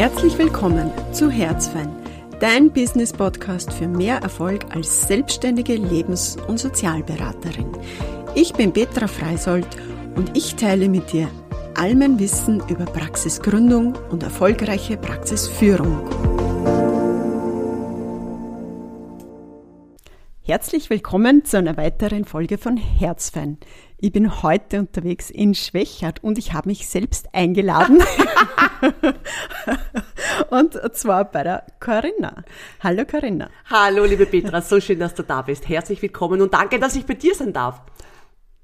Herzlich willkommen zu Herzfein, dein Business-Podcast für mehr Erfolg als selbstständige Lebens- und Sozialberaterin. Ich bin Petra Freisold und ich teile mit dir all mein Wissen über Praxisgründung und erfolgreiche Praxisführung. Herzlich willkommen zu einer weiteren Folge von Herzfan. Ich bin heute unterwegs in Schwächert und ich habe mich selbst eingeladen. und zwar bei der Corinna. Hallo Corinna. Hallo liebe Petra, so schön, dass du da bist. Herzlich willkommen und danke, dass ich bei dir sein darf.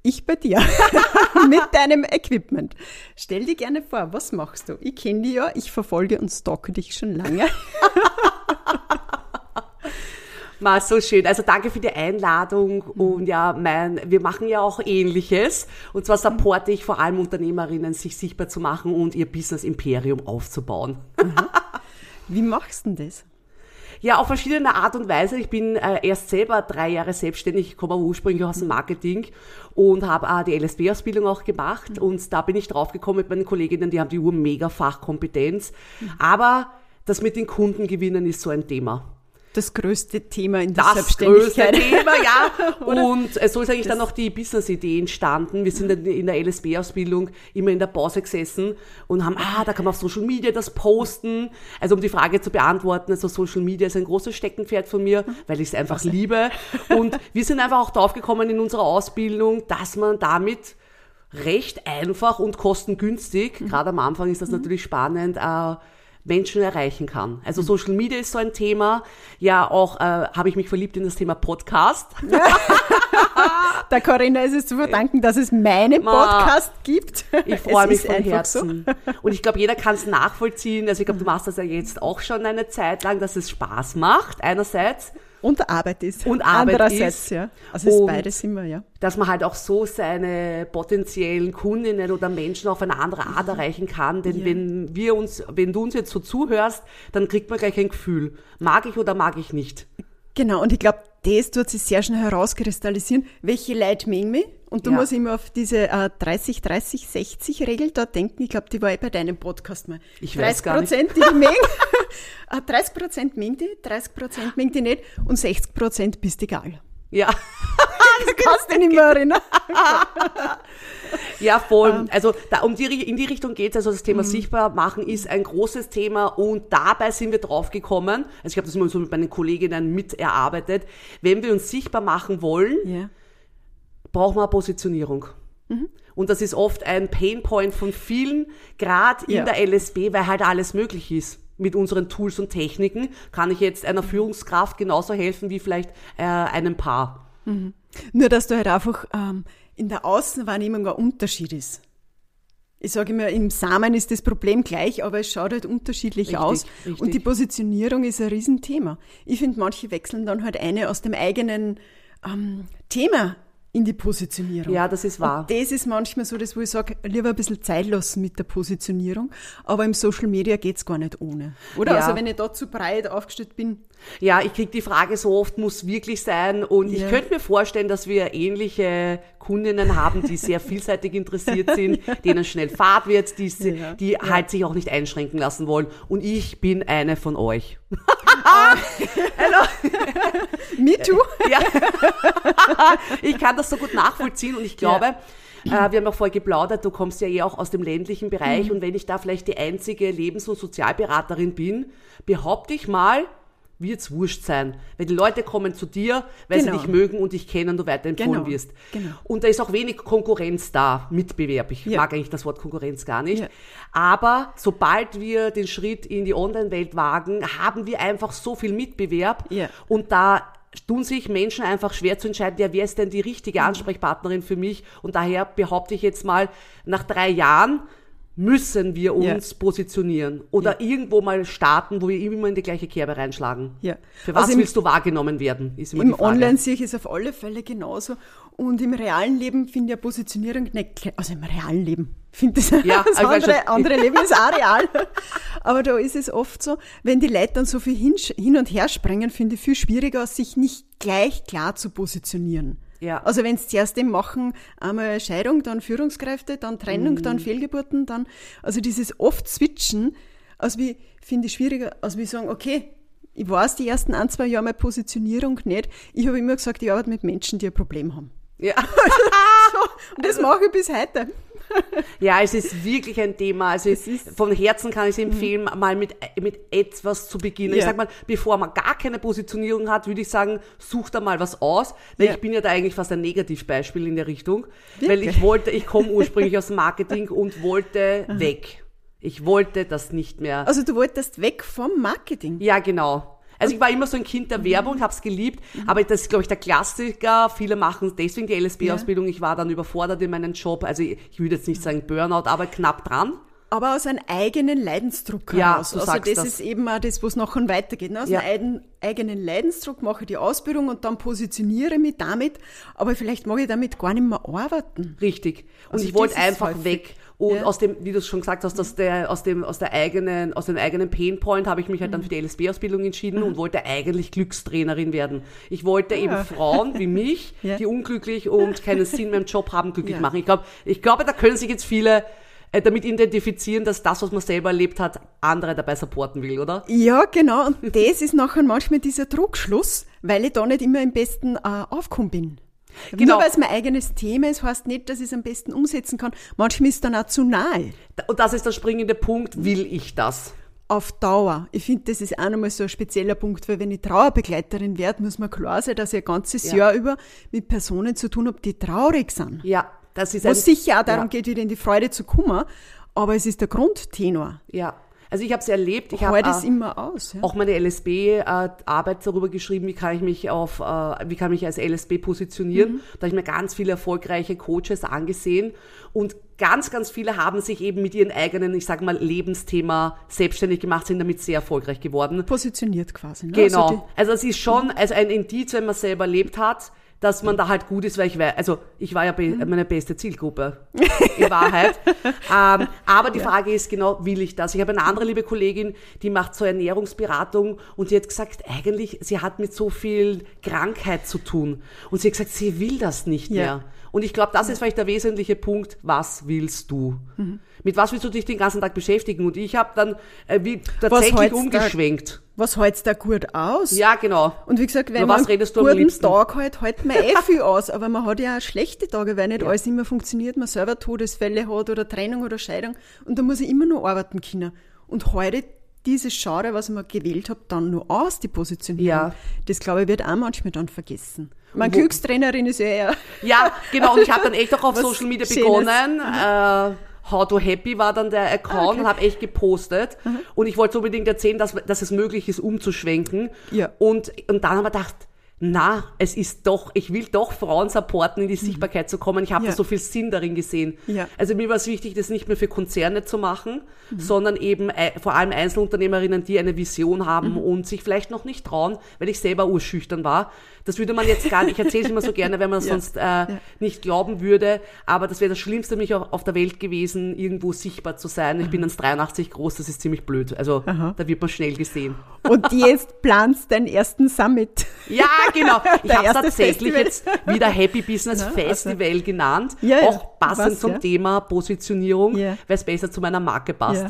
Ich bei dir. Mit deinem Equipment. Stell dir gerne vor, was machst du? Ich kenne dich ja, ich verfolge und stocke dich schon lange. Mal so schön. Also danke für die Einladung und ja, mein, wir machen ja auch Ähnliches. Und zwar supporte ich vor allem Unternehmerinnen, sich sichtbar zu machen und ihr Business Imperium aufzubauen. Mhm. Wie machst du denn das? Ja, auf verschiedene Art und Weise. Ich bin äh, erst selber drei Jahre selbstständig, ich komme ursprünglich aus dem Marketing und habe äh, die LSB-Ausbildung auch gemacht. Mhm. Und da bin ich draufgekommen mit meinen Kolleginnen, die haben die Uhr mega Fachkompetenz. Mhm. Aber das mit den Kunden gewinnen ist so ein Thema das größte Thema in der das Selbstständigkeit. Das größte Thema, ja. und so ist eigentlich dann noch die Business-Idee entstanden. Wir sind in der LSB-Ausbildung immer in der Pause gesessen und haben, ah, da kann man auf Social Media das posten. Also um die Frage zu beantworten, also Social Media ist ein großes Steckenpferd von mir, weil ich es einfach also. liebe. Und wir sind einfach auch draufgekommen in unserer Ausbildung, dass man damit recht einfach und kostengünstig, mhm. gerade am Anfang ist das mhm. natürlich spannend, äh, Menschen erreichen kann. Also Social Media ist so ein Thema. Ja, auch äh, habe ich mich verliebt in das Thema Podcast. Der Corinna ist es zu verdanken, dass es meinen Podcast gibt. Ich freue mich von Herzen. So. Und ich glaube, jeder kann es nachvollziehen. Also ich glaube, du machst das ja jetzt auch schon eine Zeit lang, dass es Spaß macht, einerseits. Und Arbeit ist. Und Arbeit Andererseits, ist. ja. Also ist beides immer, ja. Dass man halt auch so seine potenziellen Kundinnen oder Menschen auf eine andere Art erreichen kann. Denn ja. wenn wir uns, wenn du uns jetzt so zuhörst, dann kriegt man gleich ein Gefühl. Mag ich oder mag ich nicht? Genau. Und ich glaube, das tut sich sehr schnell herauskristallisieren. Welche Leute mögen mich? Und du ja. musst immer auf diese äh, 30, 30, 60 Regel da denken. Ich glaube, die war eh bei deinem Podcast mal. Ich 30 weiß gar Prozent, die mengen. 30 Prozent mengen die, 30 Prozent mengen die nicht und 60 Prozent bist egal. Ja. das kannst du nicht mehr erinnern. ja, voll. Also da, um die, in die Richtung geht's. Also das Thema mhm. sichtbar machen ist ein großes Thema und dabei sind wir draufgekommen. Also ich habe das immer so mit meinen Kolleginnen miterarbeitet. Wenn wir uns sichtbar machen wollen, yeah braucht man eine Positionierung. Mhm. Und das ist oft ein Painpoint von vielen, gerade in ja. der LSB, weil halt alles möglich ist. Mit unseren Tools und Techniken kann ich jetzt einer Führungskraft genauso helfen wie vielleicht äh, einem Paar. Mhm. Nur, dass da halt einfach ähm, in der Außenwahrnehmung ein Unterschied ist. Ich sage immer, im Samen ist das Problem gleich, aber es schaut halt unterschiedlich richtig, aus. Richtig. Und die Positionierung ist ein Riesenthema. Ich finde, manche wechseln dann halt eine aus dem eigenen ähm, Thema in die Positionierung. Ja, das ist wahr. Und das ist manchmal so, dass wo ich sage, lieber ein bisschen Zeit lassen mit der Positionierung. Aber im Social Media geht's gar nicht ohne. Oder? Ja. Also wenn ich da zu breit aufgestellt bin. Ja, ich krieg die Frage so oft, muss wirklich sein. Und ja. ich könnte mir vorstellen, dass wir ähnliche Kundinnen haben, die sehr vielseitig interessiert sind, ja. denen schnell Fahrt wird, die, ja. die halt sich auch nicht einschränken lassen wollen. Und ich bin eine von euch. Hallo. Me too. Ja. ich kann das so gut nachvollziehen und ich glaube. Äh, wir haben auch vorher geplaudert, du kommst ja eh auch aus dem ländlichen Bereich mhm. und wenn ich da vielleicht die einzige Lebens- und Sozialberaterin bin, behaupte ich mal, wird's wurscht sein. Weil die Leute kommen zu dir, weil genau. sie dich mögen und dich kennen und du weiterempfohlen genau. wirst. Genau. Und da ist auch wenig Konkurrenz da, Mitbewerb. Ich ja. mag eigentlich das Wort Konkurrenz gar nicht. Ja. Aber sobald wir den Schritt in die Online-Welt wagen, haben wir einfach so viel Mitbewerb. Ja. Und da tun sich Menschen einfach schwer zu entscheiden, ja, wer ist denn die richtige mhm. Ansprechpartnerin für mich? Und daher behaupte ich jetzt mal, nach drei Jahren müssen wir uns ja. positionieren oder ja. irgendwo mal starten, wo wir immer in die gleiche Kerbe reinschlagen. Ja. Für was also willst du wahrgenommen werden? Ist immer Im. Online sehe ich es auf alle Fälle genauso. Und im realen Leben finde ich Positionierung nicht, also im realen Leben finde ich ja, das andere, andere Leben ist auch real. Aber da ist es oft so, wenn die Leute dann so viel hin, hin und her springen, finde ich viel schwieriger, sich nicht gleich klar zu positionieren. Ja. Also wenn es zuerst dem machen, einmal Scheidung, dann Führungskräfte, dann Trennung, mhm. dann Fehlgeburten, dann, also dieses oft Switchen, Also wie finde ich schwieriger, als wie sagen, okay, ich weiß die ersten ein, zwei Jahre meine Positionierung nicht. Ich habe immer gesagt, ich arbeite mit Menschen, die ein Problem haben. Ja. so, und das mache ich bis heute. Ja, es ist wirklich ein Thema. Also von Herzen kann ich empfehlen, mhm. mal mit, mit etwas zu beginnen. Ja. Ich sag mal, bevor man gar keine Positionierung hat, würde ich sagen, such da mal was aus, weil ja. ich bin ja da eigentlich fast ein Negativbeispiel in der Richtung. Wirklich? Weil ich wollte, ich komme ursprünglich aus Marketing und wollte weg. Ich wollte das nicht mehr. Also du wolltest weg vom Marketing? Ja, genau. Also ich war immer so ein Kind der Werbung, habe es geliebt, mhm. aber das ist, glaube ich, der Klassiker. Viele machen deswegen die LSB-Ausbildung. Ja. Ich war dann überfordert in meinem Job. Also ich, ich würde jetzt nicht sagen Burnout, aber knapp dran. Aber aus einem eigenen Leidensdruck heraus. Ja, also das, das, ist eben auch das, was nachher weitergeht. Ne? Aus ja. einem eigenen Leidensdruck mache ich die Ausbildung und dann positioniere mich damit, aber vielleicht mag ich damit gar nicht mehr arbeiten. Richtig. Und also ich wollte einfach weg. Und ja. aus dem, wie du es schon gesagt hast, aus der, aus dem, aus der eigenen, aus dem eigenen Painpoint habe ich mich halt dann mhm. für die LSB-Ausbildung entschieden mhm. und wollte eigentlich Glückstrainerin werden. Ich wollte ja. eben Frauen wie mich, die unglücklich und keinen Sinn mehr im Job haben, glücklich machen. Ich glaube, ich glaube, da können sich jetzt viele äh, damit identifizieren, dass das, was man selber erlebt hat, andere dabei supporten will, oder? Ja, genau. Und das ist nachher manchmal dieser Druckschluss, weil ich da nicht immer im besten äh, Aufkommen bin. Genau. Nur weil es mein eigenes Thema ist, heißt nicht, dass ich es am besten umsetzen kann. Manchmal ist es dann auch zu nahe. Und das ist der springende Punkt. Will ich das? Auf Dauer. Ich finde, das ist auch nochmal so ein spezieller Punkt, weil wenn ich Trauerbegleiterin werde, muss mir klar sein, dass ich ein ganzes ja. Jahr über mit Personen zu tun habe, die traurig sind. Ja, das ist Was sicher auch darum ja. geht, wieder in die Freude zu kommen, aber es ist der Grundtenor. Ja. Also ich habe es erlebt. Ich habe äh, immer aus. Ja. Auch meine LSB-Arbeit äh, darüber geschrieben, wie kann ich mich auf, äh, wie kann ich als LSB positionieren. Mhm. Da habe ich mir ganz viele erfolgreiche Coaches angesehen und ganz, ganz viele haben sich eben mit ihren eigenen, ich sage mal, Lebensthema selbstständig gemacht, sind damit sehr erfolgreich geworden. Positioniert quasi. Ne? Genau. Also, also es ist schon also ein Indiz, wenn man selber erlebt hat, dass man da halt gut ist, weil ich weiß, also ich war ja be mhm. meine beste Zielgruppe in Wahrheit. ähm, aber die ja. Frage ist genau, will ich das? Ich habe eine andere liebe Kollegin, die macht so Ernährungsberatung und die hat gesagt, eigentlich, sie hat mit so viel Krankheit zu tun. Und sie hat gesagt, sie will das nicht ja. mehr. Und ich glaube, das ist vielleicht der wesentliche Punkt. Was willst du? Mhm. Mit was willst du dich den ganzen Tag beschäftigen? Und ich habe dann äh, wie tatsächlich umgeschwenkt. Da, was hältst da gut aus? Ja, genau. Und wie gesagt, wenn Über man einen guten Tag halt, hält man eh viel aus. Aber man hat ja auch schlechte Tage, weil nicht ja. alles immer funktioniert. Man selber Todesfälle hat oder Trennung oder Scheidung. Und da muss ich immer nur arbeiten können. Und heute dieses Genre, was ich mir gewählt habe, dann nur aus, die Positionierung. Ja. Das, glaube ich, wird auch manchmal dann vergessen. Meine Glückstrainerin ist ja eher. Ja, genau. Und ich habe dann echt auch auf Social Media Schönes. begonnen. Äh, How to Happy war dann der Account okay. und habe echt gepostet. Mhm. Und ich wollte unbedingt erzählen, dass, dass es möglich ist, umzuschwenken. Ja. Und, und dann habe ich gedacht, na, es ist doch, ich will doch Frauen supporten, in die mhm. Sichtbarkeit zu kommen. Ich habe ja. da so viel Sinn darin gesehen. Ja. Also mir war es wichtig, das nicht mehr für Konzerne zu machen, mhm. sondern eben äh, vor allem Einzelunternehmerinnen, die eine Vision haben mhm. und sich vielleicht noch nicht trauen, weil ich selber urschüchtern war. Das würde man jetzt gar nicht, ich erzähle es immer so gerne, wenn man es ja. sonst äh, ja. nicht glauben würde, aber das wäre das Schlimmste mich auf der Welt gewesen, irgendwo sichtbar zu sein. Ich bin 1,83 groß, das ist ziemlich blöd. Also Aha. da wird man schnell gesehen. Und jetzt planst deinen ersten Summit. Ja, genau. Ich habe tatsächlich Festival. jetzt wieder Happy Business Na, Festival also. genannt. Ja. Auch passend Was, zum? Thema Positionierung, weil es besser zu meiner Marke passt.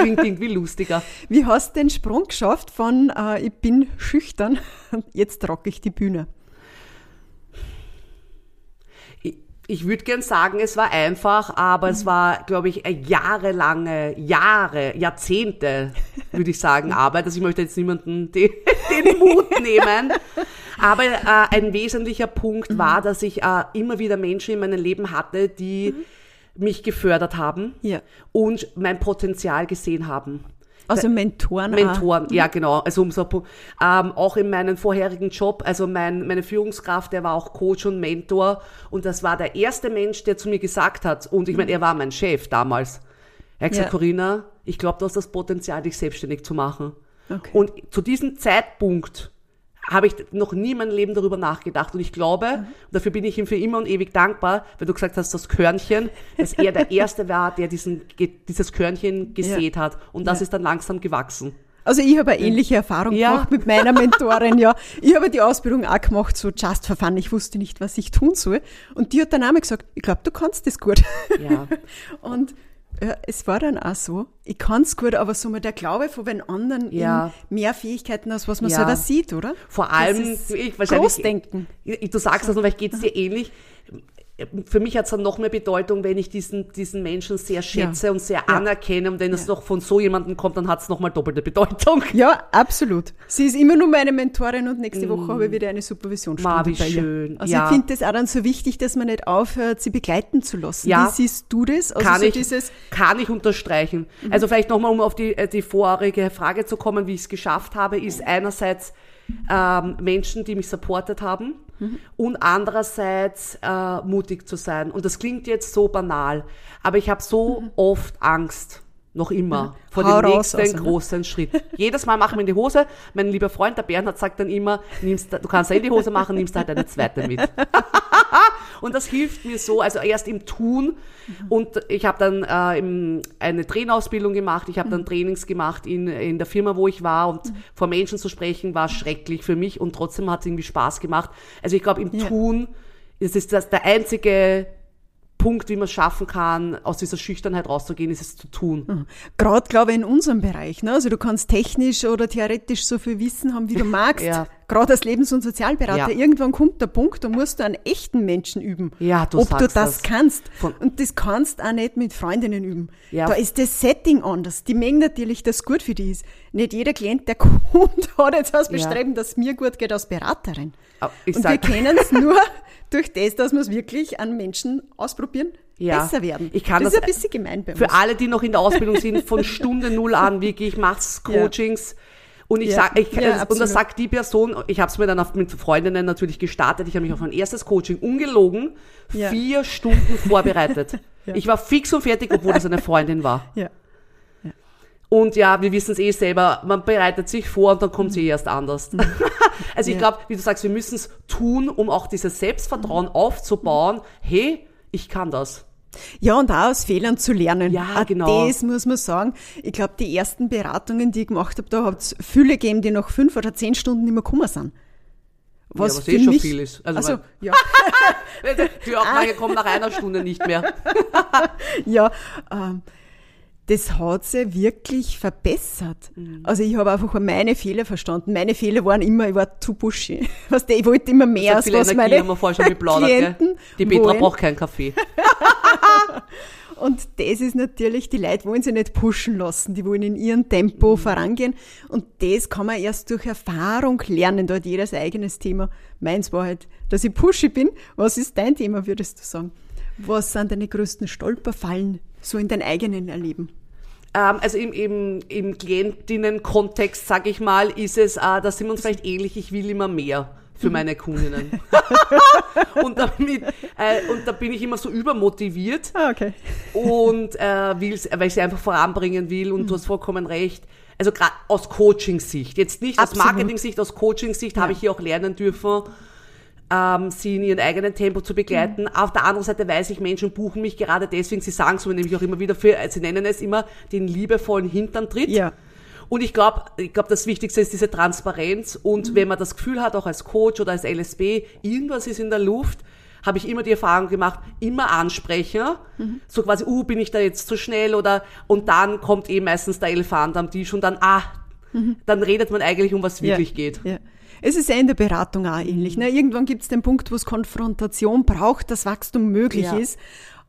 Klingt irgendwie lustiger. Wie hast du den Sprung geschafft von äh, ich bin schüchtern, jetzt rocke ich die Bühne? ich würde gern sagen, es war einfach, aber mhm. es war, glaube ich, jahrelange, Jahre, Jahrzehnte, würde ich sagen, Arbeit. Also ich möchte jetzt niemanden den, den Mut nehmen. Aber äh, ein wesentlicher Punkt mhm. war, dass ich äh, immer wieder Menschen in meinem Leben hatte, die mhm. Mich gefördert haben ja. und mein Potenzial gesehen haben. Also Mentoren. Mentoren, auch. ja genau. Also um so, ähm, auch in meinem vorherigen Job, also mein, meine Führungskraft, der war auch Coach und Mentor und das war der erste Mensch, der zu mir gesagt hat, und ich meine, er war mein Chef damals. Er hat gesagt, ja. Corinna, ich glaube, du hast das Potenzial, dich selbstständig zu machen. Okay. Und zu diesem Zeitpunkt habe ich noch nie in meinem Leben darüber nachgedacht. Und ich glaube, mhm. dafür bin ich ihm für immer und ewig dankbar, weil du gesagt hast, das Körnchen, dass er der Erste war, der diesen, dieses Körnchen gesät ja. hat. Und das ja. ist dann langsam gewachsen. Also ich habe eine ähnliche Erfahrung ja. gemacht mit meiner Mentorin, ja. Ich habe die Ausbildung auch gemacht, so just for fun. Ich wusste nicht, was ich tun soll. Und die hat dann einmal gesagt, ich glaube, du kannst das gut. Ja. Und Ja, es war dann auch so. Ich kann es gut, aber so mal der Glaube von den anderen Ja. mehr Fähigkeiten aus, was man Ja. selber sieht, oder? Vor allem, ich wahrscheinlich. Großdenken. Ich- Du sagst das nur, vielleicht geht es dir ähnlich. Für mich hat es dann noch mehr Bedeutung, wenn ich diesen, diesen Menschen sehr schätze und sehr anerkenne. Und wenn es noch von so jemandem kommt, dann hat es nochmal doppelte Bedeutung. Ja, absolut. Sie ist immer nur meine Mentorin und nächste Woche habe ich wieder eine Supervisionsstunde Ma, wie bei ihr. schön. Also Ja. ich finde das auch dann so wichtig, dass man nicht aufhört, sie begleiten zu lassen. Ja. Wie siehst du das? Also kann so ich, kann ich unterstreichen. Also vielleicht nochmal, um auf die, äh, die vorherige Frage zu kommen, wie ich es geschafft habe, ist einerseits ähm, Menschen, die mich supportet haben und andererseits äh, mutig zu sein. Und das klingt jetzt so banal, aber ich habe so oft Angst. Noch immer. Vor Hau dem raus, nächsten also, ne? großen Schritt. Jedes Mal machen wir in die Hose. Mein lieber Freund, der Bernhard, sagt dann immer, nimmst, du kannst ja in die Hose machen, nimmst halt eine zweite mit. Und das hilft mir so, also erst im Tun. Und ich habe dann äh, im, eine Trainerausbildung gemacht, ich habe dann Trainings gemacht in, in der Firma, wo ich war. Und vor Menschen zu sprechen war schrecklich für mich und trotzdem hat es irgendwie Spaß gemacht. Also ich glaube, im Ja. Tun ist es das der einzige Punkt, wie man es schaffen kann, aus dieser Schüchternheit rauszugehen, ist es zu tun. gerade glaube ich in unserem Bereich, ne? also du kannst technisch oder theoretisch so viel Wissen haben, wie du magst. Ja. Gerade als Lebens- und Sozialberater. Ja. Irgendwann kommt der Punkt, da musst du einen echten Menschen üben. Ja, du Ob du das, das. kannst. Von- und das kannst auch nicht mit Freundinnen üben. Ja. Da ist das Setting anders. Die mengen natürlich, dass gut für die ist. Nicht jeder Klient, der kommt, hat jetzt das. Bestreben, dass es mir gut geht als Beraterin. Ich und wir können es nur durch das, dass wir es wirklich an Menschen ausprobieren, Ja. besser werden. Ich kann das, das- ist ein bisschen gemein bei uns. Für alle, die noch in der Ausbildung sind, von Stunde null an, wirklich, ich mach's Ja. Coachings. Und ich Ja. sag, ich, Ja, und das sagt die Person, ich habe es mir dann auf, mit Freundinnen natürlich gestartet, ich habe mich auf mein erstes Coaching ungelogen, Ja. vier Stunden vorbereitet. Ja. Ich war fix und fertig, obwohl das eine Freundin war. ja. Und ja, wir wissen es eh selber, man bereitet sich vor und dann kommt es eh erst anders. also ich Ja. glaube, wie du sagst, wir müssen es tun, um auch dieses Selbstvertrauen aufzubauen. Hey, ich kann das. Ja, und auch aus Fehlern zu lernen. Ja, genau. Das muss man sagen. Ich glaube, die ersten Beratungen, die ich gemacht habe, da hat es viele gegeben, die nach fünf oder zehn Stunden nicht mehr gekommen sind. Was, was für eh schon mich, viel ist. Also Also, ja, Die Abnahme kommt nach einer Stunde nicht mehr. ja ähm, das hat sie wirklich verbessert. Mhm. Also ich habe einfach meine Fehler verstanden. Meine Fehler waren immer, ich war zu pushy. Weißt du, ich wollte immer mehr, als viel was Energie meine haben wir vorher schon geplaudert, Klienten? Die Petra wollen. braucht keinen Kaffee. Und das ist natürlich, die Leute wollen sich nicht pushen lassen, die wollen in ihrem Tempo vorangehen. Und das kann man erst durch Erfahrung lernen, da hat jeder sein eigenes Thema. Meins war halt, dass ich pushy bin. Was ist dein Thema, würdest du sagen? Was sind deine größten Stolperfallen, so in deinem eigenen Erleben? Ähm, also im, im, im Klientinnen-Kontext, sag ich mal, ist es, äh, da sind wir uns vielleicht ähnlich, ich will immer mehr für meine Kundinnen. und, damit, äh, und da bin ich immer so übermotiviert Ah, okay. und äh, will's, weil ich sie einfach voranbringen will und du hast vollkommen recht. Also gerade aus Coaching-Sicht, jetzt nicht aus Absolut. Marketing-Sicht, aus Coaching-Sicht habe ich hier auch lernen dürfen, ähm, sie in ihrem eigenen Tempo zu begleiten. Auf der anderen Seite weiß ich, Menschen buchen mich gerade deswegen, sie sagen es mir nämlich auch immer wieder, für, sie nennen es immer den liebevollen Hinterntritt. Ja. Und ich glaube, ich glaube, das Wichtigste ist diese Transparenz. Und wenn man das Gefühl hat, auch als Coach oder als LSB, irgendwas ist in der Luft, habe ich immer die Erfahrung gemacht, immer ansprechen. So quasi, uh, bin ich da jetzt zu schnell oder, und dann kommt eh meistens der Elefant am Tisch und dann, ah, dann redet man eigentlich um was wirklich ja. geht. Ja. Es ist ja in der Beratung auch ähnlich. Ne? Irgendwann gibt es den Punkt, wo es Konfrontation braucht, dass Wachstum möglich Ja. ist.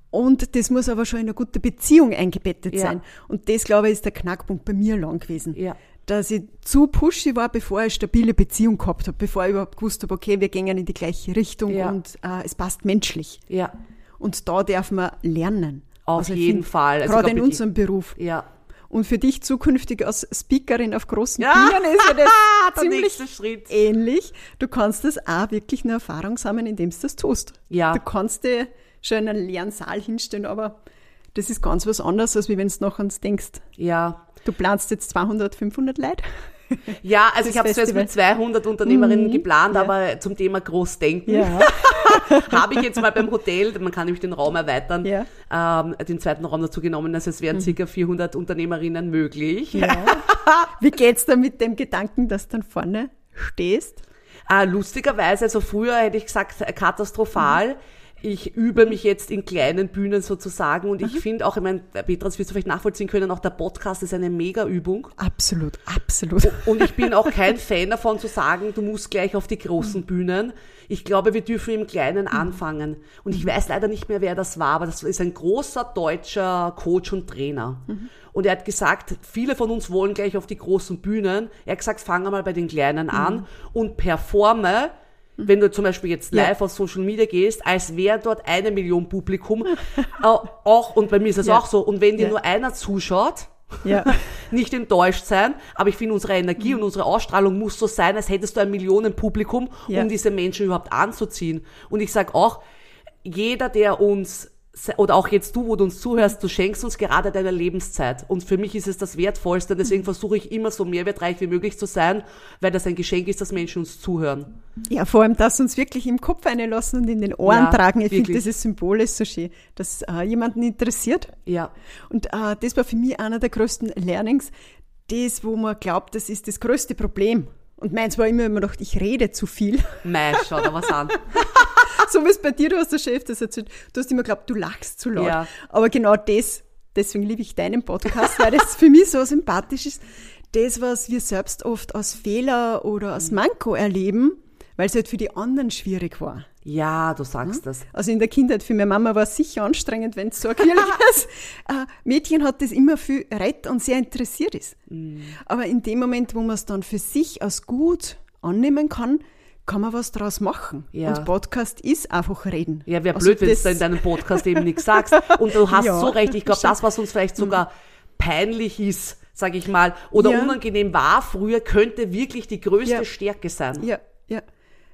Und das muss aber schon in eine gute Beziehung eingebettet Ja. sein. Und das, glaube ich, ist der Knackpunkt bei mir lang gewesen. Ja. Dass ich zu pushy war, bevor ich eine stabile Beziehung gehabt habe, bevor ich überhaupt gewusst habe, okay, wir gehen in die gleiche Richtung Ja. und äh, es passt menschlich. Ja, Und da darf man lernen. Auf ich jeden find, Fall. Also Gerade in unserem Beruf. ja. Und für dich zukünftig als Speakerin auf großen Ja. Bühnen ist ja das ziemlich ähnlich. Du kannst das auch wirklich eine Erfahrung sammeln, indem du das tust. Ja. Du kannst dir schon in einen leeren Saal hinstellen, aber das ist ganz was anderes, als wenn du noch ans denkst. Ja. Du planst jetzt 200, 500 Leute. Ja, also ich habe es jetzt mit 200 Unternehmerinnen geplant, Ja. aber zum Thema Großdenken Ja. habe ich jetzt mal beim Hotel, man kann nämlich den Raum erweitern, Ja. ähm, den zweiten Raum dazu genommen, also es wären circa 400 Unternehmerinnen möglich. ja. Wie geht's da mit dem Gedanken, dass du dann vorne stehst? Äh, lustigerweise, also früher hätte ich gesagt, äh, katastrophal. Ich übe mich jetzt in kleinen Bühnen sozusagen und ich finde auch, ich meine, Petra, das wirst du vielleicht nachvollziehen können, auch der Podcast ist eine Mega-Übung. Absolut, absolut. Und ich bin auch kein Fan davon zu sagen, du musst gleich auf die großen Bühnen. Ich glaube, wir dürfen im Kleinen anfangen. Und ich weiß leider nicht mehr, wer das war, aber das ist ein großer deutscher Coach und Trainer. Und er hat gesagt, viele von uns wollen gleich auf die großen Bühnen. Er hat gesagt, fange mal bei den Kleinen an und performe wenn du zum Beispiel jetzt live ja. auf Social Media gehst, als wäre dort eine Million Publikum, äh, auch, und bei mir ist es ja. auch so, und wenn dir ja. nur einer zuschaut, ja. nicht enttäuscht sein, aber ich finde, unsere Energie mhm. und unsere Ausstrahlung muss so sein, als hättest du ein Millionenpublikum, um diese Menschen überhaupt anzuziehen. Und ich sage auch, jeder, der uns oder auch jetzt du, wo du uns zuhörst, du schenkst uns gerade deine Lebenszeit. Und für mich ist es das Wertvollste. Deswegen versuche ich immer so mehrwertreich wie möglich zu sein, weil das ein Geschenk ist, dass Menschen uns zuhören. Ja, vor allem, dass uns wirklich im Kopf einlassen und in den Ohren ja, tragen. Ich finde dieses Symbol ist so schön, dass äh, jemanden interessiert. Ja. Und äh, das war für mich einer der größten Learnings. Das, wo man glaubt, das ist das größte Problem. Und meins war immer, immer gedacht, ich rede zu viel. Mei, schau da was an. so wie es bei dir, du hast der Chef das erzählt. Du hast immer geglaubt, du lachst zu laut. Ja. Aber genau das, deswegen liebe ich deinen Podcast, weil das für mich so sympathisch ist. Das, was wir selbst oft als Fehler oder als Manko erleben, weil es halt für die anderen schwierig war. Ja, du sagst ja? das. Also in der Kindheit für meine Mama war es sicher anstrengend, wenn es so kirchliches äh, Mädchen hat, das immer viel rett und sehr interessiert ist. Mhm. Aber in dem Moment, wo man es dann für sich als gut annehmen kann, kann man was draus machen. Ja. Und Podcast ist einfach reden. Ja, wäre also blöd, wenn du in deinem Podcast eben nichts sagst. Und du hast ja, so recht. Ich glaube, das, was uns vielleicht sogar mhm. peinlich ist, sage ich mal, oder ja. unangenehm war früher, könnte wirklich die größte. Stärke sein. Ja.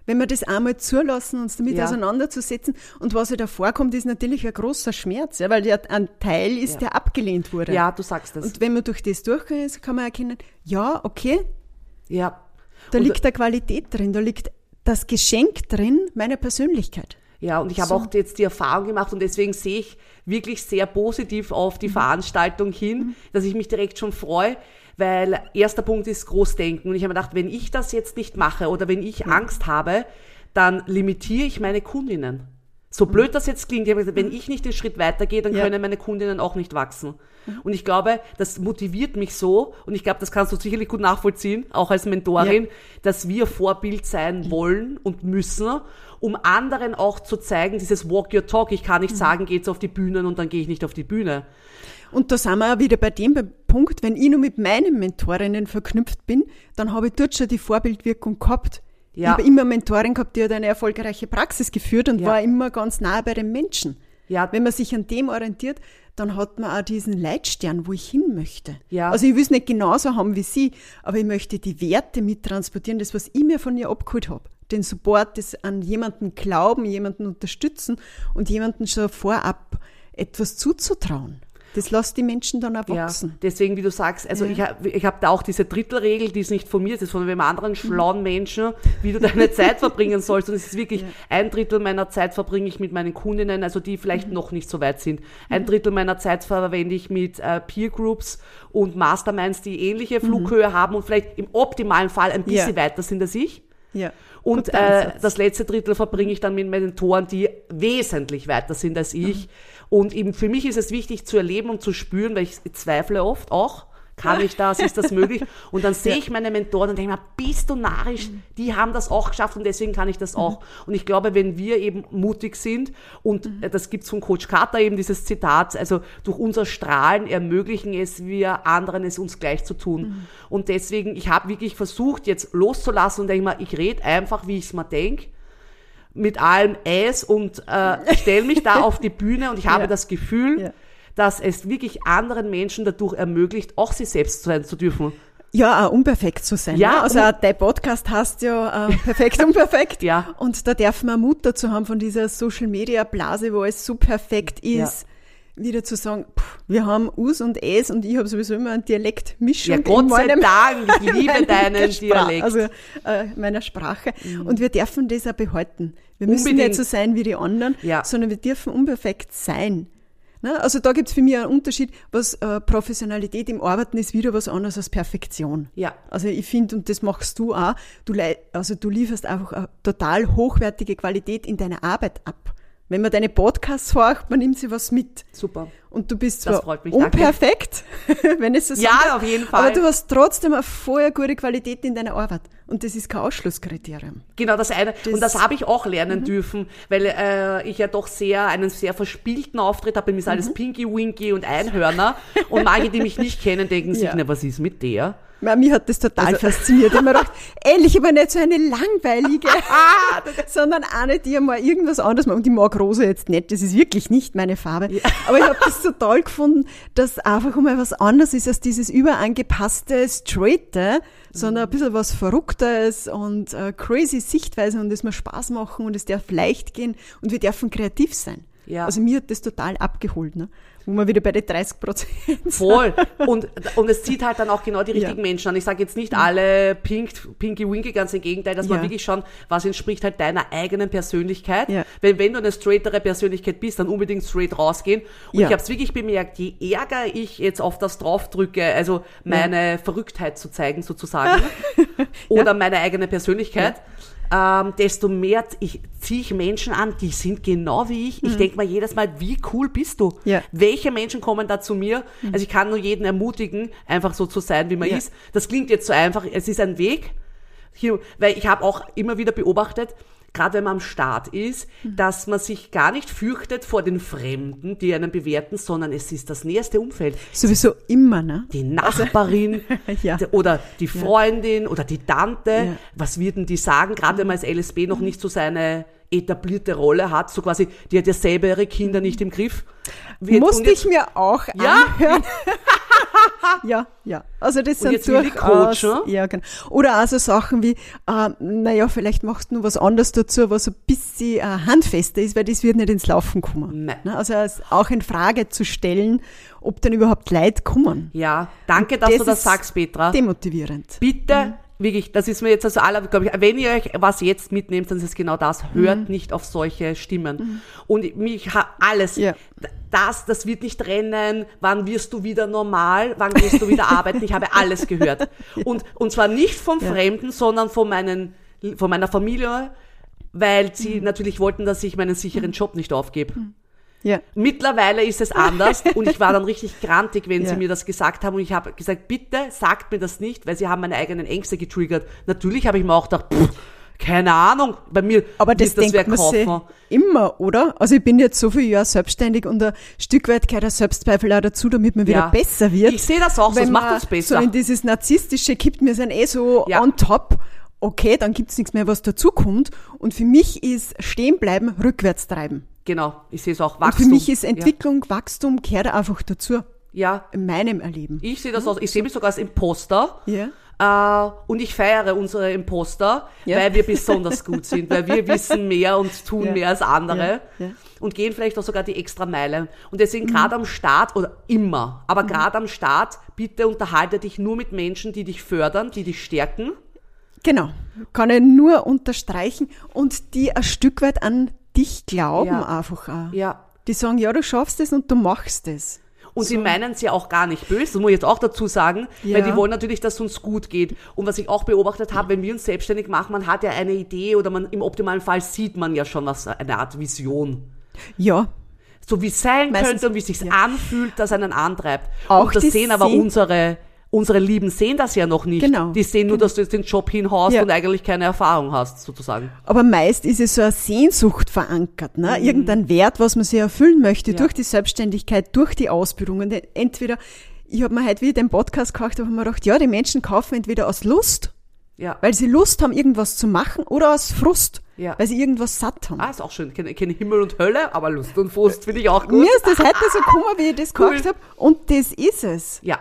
Wenn wir das einmal zulassen, uns damit auseinanderzusetzen. Und was ja da vorkommt, ist natürlich ein großer Schmerz, ja, weil ja ein Teil ist, der abgelehnt wurde. Ja, du sagst das. Und wenn man durch das durchgeht, kann man erkennen, ja, okay. Ja. Da liegt da Qualität drin, da liegt das Geschenk drin, meine Persönlichkeit. Ja, und ich habe so. auch jetzt die Erfahrung gemacht und deswegen sehe ich wirklich sehr positiv auf die mhm. Veranstaltung hin, mhm. dass ich mich direkt schon freue, weil erster Punkt ist Großdenken. Und ich habe mir gedacht, wenn ich das jetzt nicht mache oder wenn ich mhm. Angst habe, dann limitiere ich meine Kundinnen. So mhm. blöd das jetzt klingt, ich habe gesagt, wenn ich nicht den Schritt weitergehe, dann ja. können meine Kundinnen auch nicht wachsen. Mhm. Und ich glaube, das motiviert mich so, und ich glaube, das kannst du sicherlich gut nachvollziehen, auch als Mentorin, ja. dass wir Vorbild sein wollen und müssen, um anderen auch zu zeigen, dieses Walk Your Talk. Ich kann nicht mhm. sagen, geht's auf die Bühnen und dann gehe ich nicht auf die Bühne. Und da sind wir auch wieder bei dem Punkt, wenn ich nur mit meinen Mentorinnen verknüpft bin, dann habe ich dort schon die Vorbildwirkung gehabt. Ja. Ich habe immer Mentorin gehabt, die hat eine erfolgreiche Praxis geführt und ja. war immer ganz nah bei den Menschen. Ja. Wenn man sich an dem orientiert, dann hat man auch diesen Leitstern, wo ich hin möchte. Ja. Also ich will es nicht genauso haben wie Sie, aber ich möchte die Werte mittransportieren, das, was ich mir von ihr abgeholt habe. Den Support, das an jemanden glauben, jemanden unterstützen und jemanden schon vorab etwas zuzutrauen. Das lässt die Menschen dann erwachsen. Ja, deswegen, wie du sagst, also ja. ich habe ich hab da auch diese Drittelregel, die ist nicht von mir, das ist von einem anderen schlauen Menschen, wie du deine Zeit verbringen sollst. Und es ist wirklich, ja. ein Drittel meiner Zeit verbringe ich mit meinen Kundinnen, also die vielleicht mhm. noch nicht so weit sind. Ein mhm. Drittel meiner Zeit verwende ich mit äh, Peer Groups und Masterminds, die ähnliche mhm. Flughöhe mhm. haben und vielleicht im optimalen Fall ein bisschen weiter sind als ich. Ja. Und äh, das letzte Drittel verbringe ich dann mit Mentoren, die wesentlich weiter sind als ich. Mhm. Und eben für mich ist es wichtig zu erleben und zu spüren, weil ich zweifle oft auch. Kann ich das? Ist das möglich? Und dann sehe ich meine Mentoren und denke mir, bist du narrisch? Die haben das auch geschafft und deswegen kann ich das mhm. auch. Und ich glaube, wenn wir eben mutig sind und mhm. Äh, das gibt's von Coach Carter eben dieses Zitat, also durch unser Strahlen ermöglichen es wir anderen es uns gleich zu tun. Mhm. Und deswegen, ich habe wirklich versucht, jetzt loszulassen und denke mal, ich rede einfach, wie ich es mir denke mit allem Äs und äh, stelle mich da auf die Bühne und ich habe ja. das Gefühl, ja. Dass es wirklich anderen Menschen dadurch ermöglicht, auch sie selbst sein zu dürfen. Ja, auch unperfekt zu sein. Ja, ne? also auch dein Podcast heißt ja äh, perfekt unperfekt. ja. Und da darf man Mut dazu haben von dieser Social Media Blase, wo es so perfekt ist. Ja wieder zu sagen, pff, wir haben Us und Es und ich habe sowieso immer einen Dialektmischung. Ja, Gott sei Dank, ich liebe deinen Dialekt. Also äh, meiner Sprache. Mhm. Und wir dürfen das auch behalten. Wir müssen Unbedingt. nicht so sein wie die anderen, ja. sondern wir dürfen unperfekt sein. Ne? Also da gibt es für mich einen Unterschied, was äh, Professionalität im Arbeiten ist wieder was anderes als Perfektion. Ja. Also ich finde, und das machst du auch, du, also du lieferst einfach eine total hochwertige Qualität in deiner Arbeit ab. Wenn man deine Podcasts horcht, man nimmt sie was mit. Super. Und du bist Das zwar freut mich, unperfekt, wenn es so Ja, sagen darf, auf jeden Fall. Aber du hast trotzdem eine vorher gute Qualität in deiner Arbeit. Und das ist kein Ausschlusskriterium. Genau, das eine. und das habe ich auch Mhm. lernen dürfen, weil äh, ich ja doch sehr einen sehr verspielten Auftritt habe. Bei mir ist Mhm. alles Pinky Winky und Einhörner. und manche, die mich nicht kennen, denken sich, Ja. na, was ist mit der? Ja, Mich hat das total Also- fasziniert. Ich habe mir gedacht, endlich aber nicht so eine langweilige, sondern eine, die mal irgendwas anderes macht. Und ich mag Rosa jetzt nicht, das ist wirklich nicht meine Farbe. Aber ich habe das so toll gefunden, dass einfach mal was anderes ist als dieses überangepasste, straighte, sondern ein bisschen was Verrücktes und äh, crazy Sichtweise und es mir Spaß machen und es darf leicht gehen und wir dürfen kreativ sein. Ja. Also mir hat das total abgeholt, ne? wo wir wieder bei den 30 Prozent Voll. Und, und es zieht halt dann auch genau die richtigen Ja. Menschen an. Ich sage jetzt nicht alle pink, Pinky Winky, ganz im Gegenteil, dass man Ja. wirklich schauen, was entspricht halt deiner eigenen Persönlichkeit. Ja. Weil wenn du eine straightere Persönlichkeit bist, dann unbedingt straight rausgehen. Und Ja. ich habe es wirklich bemerkt, je ärger ich jetzt auf das draufdrücke, also meine Verrücktheit zu zeigen sozusagen, oder meine eigene Persönlichkeit, ähm, desto mehr ich, ziehe ich Menschen an, die sind genau wie ich. Ich denke mir jedes Mal, wie cool bist du? Mhm. Ja. Mhm. Welche Menschen kommen da zu mir? Also ich kann nur jeden ermutigen, einfach so zu sein, wie man Ja. ist. Das klingt jetzt so einfach, es ist ein Weg. Hier, weil ich habe auch immer wieder beobachtet, gerade wenn man am Start ist, Mhm. dass man sich gar nicht fürchtet vor den Fremden, die einen bewerten, sondern es ist das näherste Umfeld. Sowieso immer, ne? Die Nachbarin Ja. d- oder die Freundin oder die Tante. Ja. Was wird denn die sagen? Gerade wenn man als LSB noch nicht so seine etablierte Rolle hat, so quasi, die hat ja selber ihre Kinder nicht im Griff. Wird- Musste ich mir auch Ja? anhören. ja, ja. Also das sind durchaus, ja, genau. Oder auch so Sachen wie, äh, naja, vielleicht machst du nur was anderes dazu, was ein bisschen äh, handfester ist, weil das wird nicht ins Laufen kommen. Nein. Ne? Also auch in Frage zu stellen, ob dann überhaupt Leute kommen. Ja, danke, dass du das sagst, Petra. Demotivierend. Bitte, wirklich, das ist mir jetzt also aller, glaube ich, wenn ihr euch was jetzt mitnehmt, dann ist es genau das. Hört Mhm. nicht auf solche Stimmen. Und mich alles, Ja. das, das wird nicht rennen. Wann wirst du wieder normal? Wann gehst du wieder arbeiten? Ich habe alles gehört. Und, und zwar nicht vom Ja. Fremden, sondern von meinen, von meiner Familie, weil Mhm. sie natürlich wollten, dass ich meinen sicheren Job nicht aufgebe. Ja. Mittlerweile ist es anders und ich war dann richtig grantig, wenn sie Ja. mir das gesagt haben und ich habe gesagt, bitte sagt mir das nicht, weil sie haben meine eigenen Ängste getriggert. Natürlich habe ich mir auch gedacht, pff, keine Ahnung, bei mir Aber das, das denkt man sich immer, oder? Also ich bin jetzt so viele Jahre selbstständig und ein Stück weit gehört der Selbstzweifel auch dazu, damit man wieder Ja. besser wird. Ich sehe das auch so, Wenn es macht uns besser. So in dieses Narzisstische kippt mir sein eh so Ja. on top. Okay, dann gibt's nichts mehr, was dazukommt. Und für mich ist stehen bleiben, rückwärts treiben. Genau, ich sehe es auch, Und Wachstum. für mich ist Entwicklung, Wachstum, gehört einfach dazu. Ja, ja. In meinem Erleben. ich sehe das auch, ich sehe mich sogar als Imposter. Ja. Äh, und ich feiere unsere Imposter, Ja. weil wir besonders gut sind, weil wir wissen mehr und tun Ja. mehr als andere Ja. Ja. Mhm. und gehen vielleicht auch sogar die extra Meile. Und deswegen gerade am Start, oder immer, aber gerade am Start, bitte unterhalte dich nur mit Menschen, die dich fördern, die dich stärken. Genau. Kann ich nur unterstreichen und die ein Stück weit an dich glauben Ja. einfach auch. Ja. Die sagen, ja, du schaffst es und du machst es. Und sie meinen es ja auch gar nicht böse, das muss ich jetzt auch dazu sagen, weil Ja. die wollen natürlich, dass es uns gut geht. Und was ich auch beobachtet habe, wenn wir uns selbstständig machen, man hat ja eine Idee oder man im optimalen Fall sieht man ja schon was, eine Art Vision. Ja, so wie es sein Meistens, könnte und wie es sich ja. anfühlt, das einen antreibt. Auch und das sehen aber unsere, unsere Lieben sehen das ja noch nicht. Genau, Die sehen nur, dass du jetzt den Job hinhaust Ja. und eigentlich keine Erfahrung hast, sozusagen. aber meist ist es so eine Sehnsucht verankert, ne? irgendein Wert, was man sich erfüllen möchte Ja. durch die Selbstständigkeit, durch die Ausbildung. Und entweder, ich habe mir heute wieder den Podcast gehört, habe mir gedacht, ja, die Menschen kaufen entweder aus Lust, Ja. weil sie Lust haben, irgendwas zu machen, oder aus Frust, Ja. weil sie irgendwas satt haben. Ah, ist auch schön. Keine, keine Himmel und Hölle, aber Lust und Frust finde ich auch gut. Mir ist das heute so gekommen, wie ich das Cool. habe, und das ist es. Ja.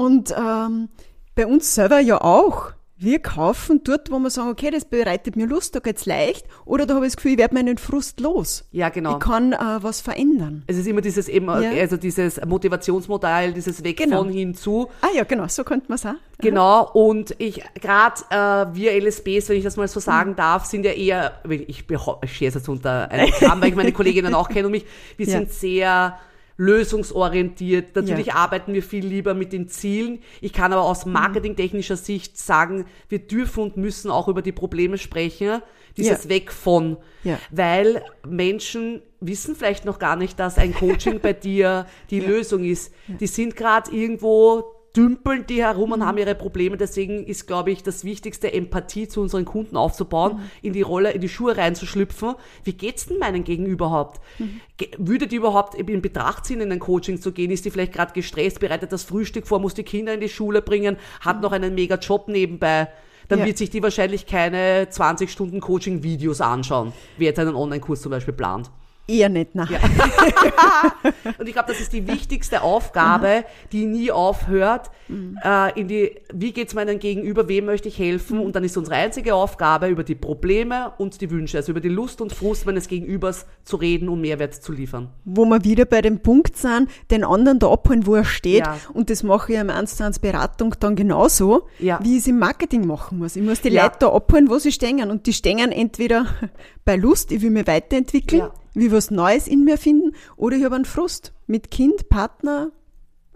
Und ähm, bei uns selber ja auch. Wir kaufen dort, wo wir sagen, okay, das bereitet mir Lust, da geht's leicht. Oder da habe ich das Gefühl, ich werde meinen Frust los. Ja, genau. Ich kann äh, was verändern. Es ist immer dieses eben, Ja. also dieses Motivationsmodell, dieses Weg Genau. von hinzu. Ah ja, genau, so könnte man es auch. Genau, und ich, gerade äh, wir LSBs, wenn ich das mal so Mhm. sagen darf, sind ja eher, ich, ich es jetzt unter einen Kram, weil ich meine Kolleginnen auch kenne und mich, wir Ja. sind sehr lösungsorientiert. Natürlich ja. arbeiten wir viel lieber mit den Zielen. Ich kann aber aus mhm. marketingtechnischer Sicht sagen, wir dürfen und müssen auch über die Probleme sprechen. Dieses ja. Weg von. Ja. Weil Menschen wissen vielleicht noch gar nicht, dass ein Coaching bei dir die Lösung ist. Die sind gerade irgendwo dümpeln die herum und mhm. haben ihre Probleme. Deswegen ist, glaube ich, das Wichtigste, Empathie zu unseren Kunden aufzubauen, mhm. in die Rolle, in die Schuhe reinzuschlüpfen. Wie geht's denn meinen Gegenüber überhaupt? Mhm. Würde die überhaupt in Betracht ziehen, in ein Coaching zu gehen? Ist die vielleicht gerade gestresst, bereitet das Frühstück vor, muss die Kinder in die Schule bringen, hat mhm. noch einen mega Job nebenbei? Dann ja. wird sich die wahrscheinlich keine 20 Stunden Coaching-Videos anschauen, wie jetzt einen Online-Kurs zum Beispiel plant. Eher nicht, nein. Ja. und ich glaube, das ist die wichtigste Aufgabe, die nie aufhört. Mhm. Äh, in die, wie geht's meinem Gegenüber, wem möchte ich helfen? Mhm. Und dann ist unsere einzige Aufgabe, über die Probleme und die Wünsche, also über die Lust und Frust meines Gegenübers zu reden und Mehrwert zu liefern. Wo wir wieder bei dem Punkt sind, den anderen da abholen, wo er steht. Ja. Und das mache ich im 1 zu 1 Beratung dann genauso, ja. wie ich es im Marketing machen muss. Ich muss die Leute da abholen, wo sie stehen. Und die stehen entweder bei Lust, ich will mich weiterentwickeln, wie was Neues in mir finden, oder ich habe einen Frust mit Kind, Partner,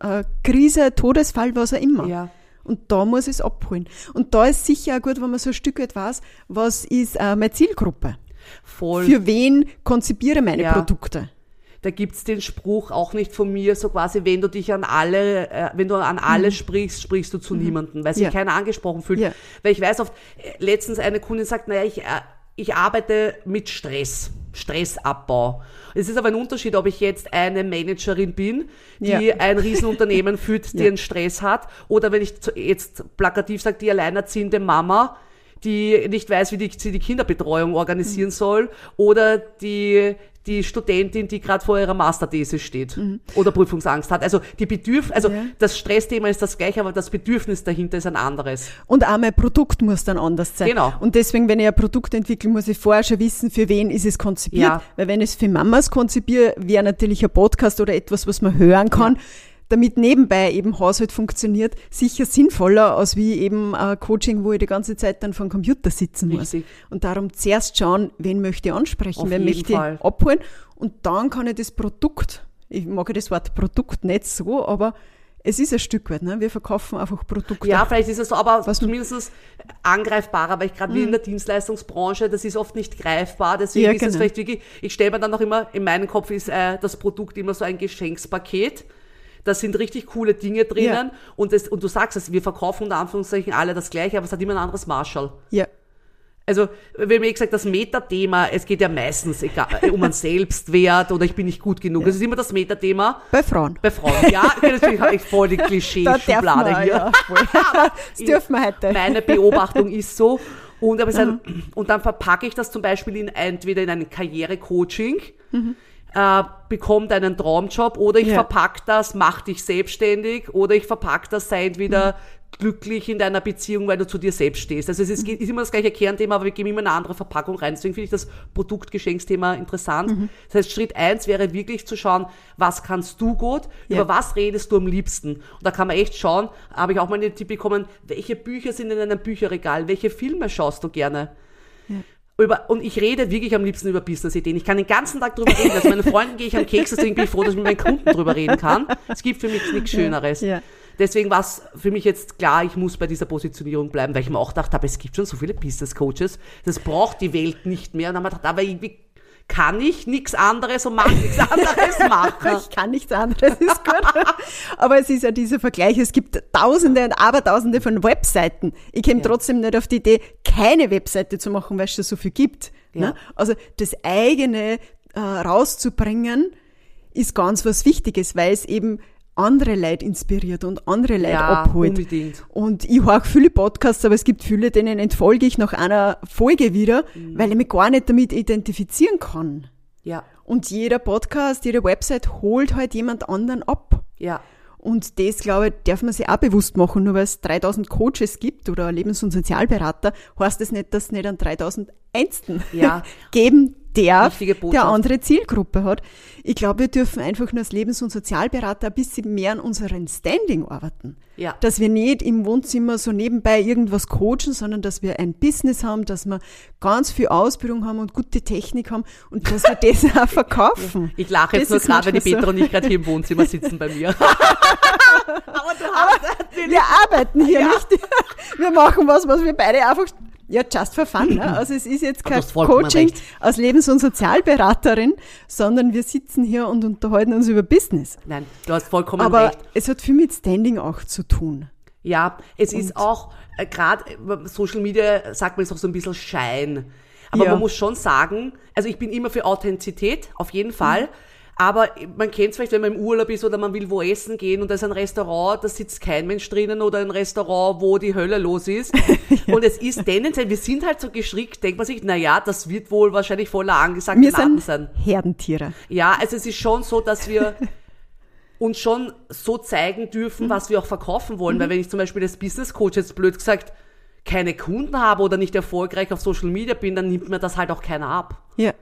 äh, Krise, Todesfall, was auch immer. Ja. Und da muss ich es abholen. Und da ist sicher auch gut, wenn man so ein Stück weit weiß, was ist äh, meine Zielgruppe. Voll. Für wen konzipiere meine ja. Produkte? da gibt's den Spruch auch nicht von mir, so quasi, wenn du dich an alle, äh, wenn du an alle mhm. sprichst, sprichst du zu mhm. niemandem, weil sich ja. keiner angesprochen fühlt. Ja. Weil ich weiß oft, äh, letztens eine Kundin sagt, naja, ich, äh, ich arbeite mit Stress. Stressabbau. Es ist aber ein Unterschied, ob ich jetzt eine Managerin bin, die ja. ein Riesenunternehmen führt, die ja. einen Stress hat, oder wenn ich jetzt plakativ sage, die alleinerziehende Mama, die nicht weiß, wie die, sie die Kinderbetreuung organisieren mhm. soll, oder die die Studentin, die gerade vor ihrer Masterthese steht mhm. oder Prüfungsangst hat. Also die Bedürf also ja. das Stressthema ist das gleiche, aber das Bedürfnis dahinter ist ein anderes. Und auch mein Produkt muss dann anders sein. Genau. Und deswegen, wenn ich ein Produkt entwickle, muss ich vorher schon wissen, für wen ist es konzipiert. Ja. Weil wenn ich es für Mamas konzipiere, wäre natürlich ein Podcast oder etwas, was man hören kann. Ja damit nebenbei eben Haushalt funktioniert, sicher sinnvoller als wie eben ein Coaching, wo ich die ganze Zeit dann vor dem Computer sitzen muss. Richtig. Und darum zuerst schauen, wen möchte ich ansprechen, Auf wen möchte ich abholen und dann kann ich das Produkt, ich mag das Wort Produkt nicht so, aber es ist ein Stück weit, ne? wir verkaufen einfach Produkte. Ja, vielleicht ist es so, aber Was zumindest angreifbarer, weil ich gerade mhm. wie in der Dienstleistungsbranche, das ist oft nicht greifbar, deswegen ja, ist genau. es vielleicht wirklich, ich stelle mir dann noch immer, in meinem Kopf ist äh, das Produkt immer so ein Geschenkspaket da sind richtig coole Dinge drinnen ja. und, das, und du sagst es, wir verkaufen unter Anführungszeichen alle das Gleiche, aber es hat immer ein anderes Marshall. Ja. Also, haben eh gesagt, das Metathema, es geht ja meistens egal, um einen Selbstwert oder ich bin nicht gut genug. Ja. Das ist immer das Metathema. Bei Frauen. Bei Frauen, ja. Natürlich habe ich voll die Klischee-Schublade hier. Ja, das dürfen wir heute. Meine Beobachtung ist so. Und, aber mhm. und dann verpacke ich das zum Beispiel in, entweder in ein Karrierecoaching, mhm äh, bekommt einen Traumjob oder ich ja. verpack das, mach dich selbstständig oder ich verpack das, sei entweder mhm. glücklich in deiner Beziehung, weil du zu dir selbst stehst. Also es ist, mhm. ist immer das gleiche Kernthema, aber wir geben immer eine andere Verpackung rein. Deswegen finde ich das Produktgeschenksthema interessant. Mhm. Das heißt, Schritt eins wäre wirklich zu schauen, was kannst du gut, ja. über was redest du am liebsten. Und da kann man echt schauen, habe ich auch mal einen Tipp bekommen, welche Bücher sind in einem Bücherregal, welche Filme schaust du gerne? Ja über, und ich rede wirklich am liebsten über Business-Ideen. Ich kann den ganzen Tag drüber reden. Also meine Freunden gehe ich am Keks, deswegen bin ich froh, dass ich mit meinen Kunden drüber reden kann. Es gibt für mich nichts Schöneres. Ja, ja. Deswegen war es für mich jetzt klar, ich muss bei dieser Positionierung bleiben, weil ich mir auch dachte, aber es gibt schon so viele Business-Coaches, das braucht die Welt nicht mehr. Und dann habe ich gedacht, aber irgendwie kann ich nichts anderes und mag nichts anderes machen. ich kann nichts anderes, ist gut. Aber es ist ja dieser Vergleich, es gibt tausende und abertausende von Webseiten. Ich käme ja. trotzdem nicht auf die Idee, keine Webseite zu machen, weil es schon so viel gibt. Ja. Ne? Also das eigene äh, rauszubringen, ist ganz was Wichtiges, weil es eben andere Leute inspiriert und andere Leute ja, abholt. Unbedingt. Und ich höre viele Podcasts, aber es gibt viele, denen entfolge ich nach einer Folge wieder, mhm. weil ich mich gar nicht damit identifizieren kann. Ja. Und jeder Podcast, jede Website holt halt jemand anderen ab. Ja. Und das, glaube ich, darf man sich auch bewusst machen. Nur weil es 3000 Coaches gibt oder Lebens- und Sozialberater, heißt das nicht, dass es nicht einen 3001. Ja. geben darf, der andere Zielgruppe hat. Ich glaube, wir dürfen einfach nur als Lebens- und Sozialberater ein bisschen mehr an unserem Standing arbeiten. Ja. Dass wir nicht im Wohnzimmer so nebenbei irgendwas coachen, sondern dass wir ein Business haben, dass wir ganz viel Ausbildung haben und gute Technik haben und dass wir das auch verkaufen. Ich lache jetzt das nur gerade, wenn die Petra so. und ich gerade hier im Wohnzimmer sitzen bei mir. Aber du hast Aber wir arbeiten hier ja. nicht. Wir machen was, was wir beide einfach ja, just for fun. Ne? Also es ist jetzt kein Coaching als Lebens- und Sozialberaterin, sondern wir sitzen hier und unterhalten uns über Business. Nein, du hast vollkommen Aber recht. es hat viel mit Standing auch zu tun. Ja, es und ist auch, äh, gerade äh, Social Media, sagt man, ist auch so ein bisschen Schein. Aber ja. man muss schon sagen, also ich bin immer für Authentizität, auf jeden Fall. Mhm. Aber man kennt es vielleicht, wenn man im Urlaub ist oder man will wo essen gehen und da ist ein Restaurant, da sitzt kein Mensch drinnen oder ein Restaurant, wo die Hölle los ist. ja. Und es ist tendenziell, wir sind halt so geschrickt, denkt man sich, na ja, das wird wohl wahrscheinlich voller angesagt wir sind sein. Herdentiere. Ja, also es ist schon so, dass wir uns schon so zeigen dürfen, mhm. was wir auch verkaufen wollen. Mhm. Weil wenn ich zum Beispiel als Business Coach jetzt blöd gesagt keine Kunden habe oder nicht erfolgreich auf Social Media bin, dann nimmt mir das halt auch keiner ab. Ja.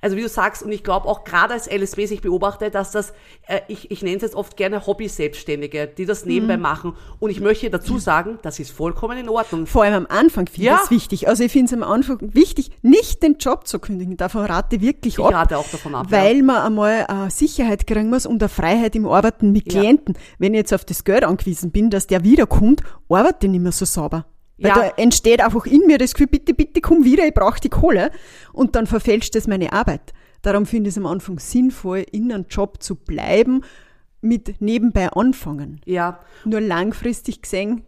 Also wie du sagst, und ich glaube auch gerade als LSB sich beobachte, dass das, äh, ich, ich nenne es jetzt oft gerne Hobby-Selbstständige, die das nebenbei mhm. machen. Und ich möchte dazu sagen, das ist vollkommen in Ordnung. Vor allem am Anfang finde ich ja. das wichtig. Also ich finde es am Anfang wichtig, nicht den Job zu kündigen. Davon rate wirklich ich ab. Ich rate auch davon ab. Weil ja. man einmal äh, Sicherheit kriegen muss und eine Freiheit im Arbeiten mit Klienten. Ja. Wenn ich jetzt auf das Geld angewiesen bin, dass der wiederkommt, arbeite ich nicht mehr so sauber. Weil ja. da entsteht einfach in mir das Gefühl, bitte, bitte komm wieder, ich brauche die Kohle. Und dann verfälscht das meine Arbeit. Darum finde ich es am Anfang sinnvoll, in einem Job zu bleiben, mit nebenbei anfangen. Ja. Nur langfristig gesehen.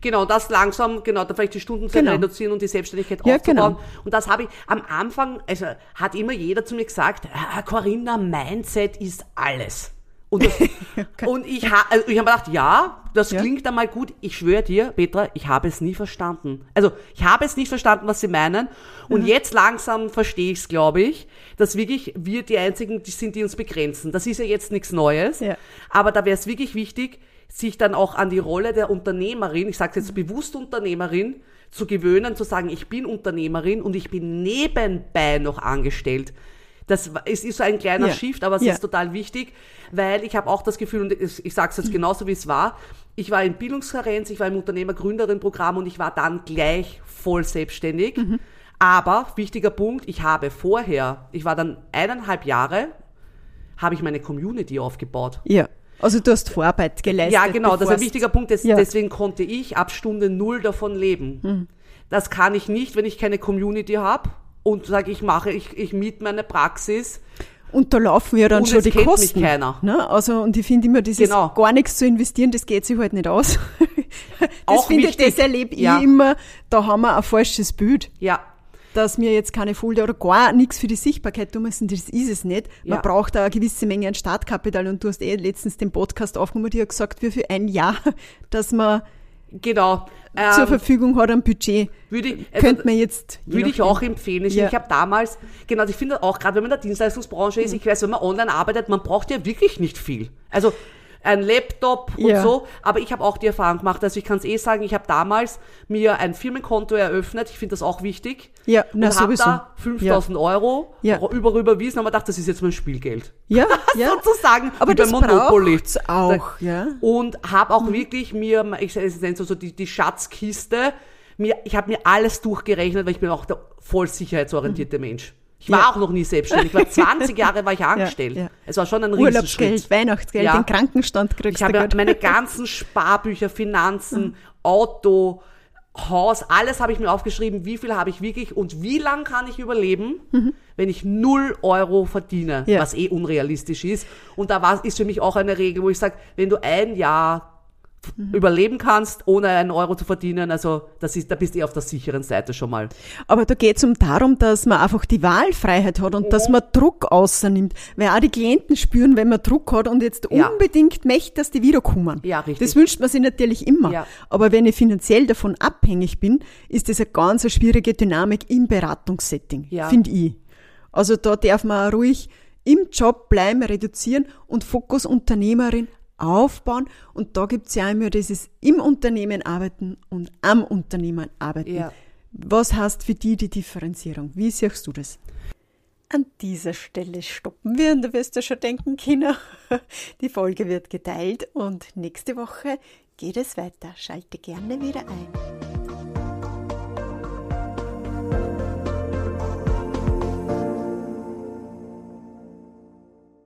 Genau, das langsam, genau, da vielleicht die Stundenzeit genau. reduzieren und die Selbstständigkeit ja, aufzubauen. Genau. Und das habe ich am Anfang, also hat immer jeder zu mir gesagt, ah, Corinna, Mindset ist alles. Und, das, okay. und ich, ha, also ich habe gedacht, ja, das ja. klingt einmal gut. Ich schwöre dir, Petra, ich habe es nie verstanden. Also ich habe es nicht verstanden, was sie meinen. Und ja. jetzt langsam verstehe ich es, glaube ich, dass wirklich wir die Einzigen die sind, die uns begrenzen. Das ist ja jetzt nichts Neues. Ja. Aber da wäre es wirklich wichtig, sich dann auch an die Rolle der Unternehmerin, ich sage jetzt bewusst Unternehmerin, zu gewöhnen, zu sagen, ich bin Unternehmerin und ich bin nebenbei noch angestellt. Das es ist so ein kleiner ja. Shift, aber es ja. ist total wichtig, weil ich habe auch das Gefühl, und ich, sage es jetzt genauso, wie es war, ich war in Bildungskarenz, ich war im Unternehmergründerin-Programm und ich war dann gleich voll selbstständig. Mhm. Aber, wichtiger Punkt, ich habe vorher, ich war dann eineinhalb Jahre, habe ich meine Community aufgebaut. Ja. Also du hast Vorarbeit geleistet. Ja, genau, das ist ein wichtiger Punkt. Des, ja. Deswegen konnte ich ab Stunde null davon leben. Mhm. Das kann ich nicht, wenn ich keine Community habe und sage, ich mache, ich, ich miete meine Praxis. Und da laufen ja dann und schon die kennt Kosten. Mich keiner. Ne? Also, und ich finde immer, dieses genau. gar nichts zu investieren, das geht sich halt nicht aus. das Auch finde ich, das erlebe ja. ich immer, da haben wir ein falsches Bild. Ja. Dass mir jetzt keine Folder oder gar nichts für die Sichtbarkeit tun müssen, das ist es nicht. Man ja. braucht da eine gewisse Menge an Startkapital und du hast eh letztens den Podcast aufgenommen, die hat gesagt, wie für ein Jahr, dass man genau ähm, zur Verfügung hat ein Budget. Würde ich, also, könnte man jetzt. Würde ich auch empfehlen. Ich, ja. ich habe damals, genau, ich finde auch, gerade wenn man in der Dienstleistungsbranche ist, mhm. ich weiß, wenn man online arbeitet, man braucht ja wirklich nicht viel. Also ein Laptop und ja. so. Aber ich habe auch die Erfahrung gemacht, also ich kann es eh sagen, ich habe damals mir ein Firmenkonto eröffnet. Ich finde das auch wichtig. Ja, na, und habe da 5000 ja. Euro ja. über überwiesen, aber dachte, das ist jetzt mein Spielgeld. Ja, ja. sozusagen. Aber das Monopoly. auch, ja. Und habe auch mhm. wirklich mir, ich nenne so, so die, die Schatzkiste, mir, ich habe mir alles durchgerechnet, weil ich bin auch der voll sicherheitsorientierte mhm. Mensch. Ich war ja. auch noch nie selbstständig. Ich war 20 Jahre war ich angestellt. Ja, ja. Es war schon ein Urlaubsgeld, Weihnachtsgeld, den Krankenstand kriegst Ich habe ja meine ganzen Sparbücher, Finanzen, mhm. Auto, Haus, alles habe ich mir aufgeschrieben, wie viel habe ich wirklich und wie lang kann ich überleben, mhm. wenn ich null Euro verdiene, was eh unrealistisch ist. Und da war, ist für mich auch eine Regel, wo ich sage, wenn du ein Jahr mhm. überleben kannst, ohne einen Euro zu verdienen. Also das ist, da bist du eh auf der sicheren Seite schon mal. Aber da geht es um darum, dass man einfach die Wahlfreiheit hat und mhm. dass man Druck außernimmt. Weil auch die Klienten spüren, wenn man Druck hat und jetzt ja. unbedingt möchte, dass die wiederkommen. Ja, richtig. Das wünscht man sich natürlich immer. Ja. Aber wenn ich finanziell davon abhängig bin, ist das eine ganz schwierige Dynamik im Beratungssetting, ja. finde ich. Also da darf man ruhig im Job bleiben, reduzieren und Fokus Unternehmerin aufbauen. Und da gibt es ja immer dieses im Unternehmen arbeiten und am Unternehmen arbeiten. Ja. Was heißt für die die Differenzierung? Wie siehst du das? An dieser Stelle stoppen wir und du wirst ja schon denken, Kinder, die Folge wird geteilt und nächste Woche geht es weiter. Schalte gerne wieder ein.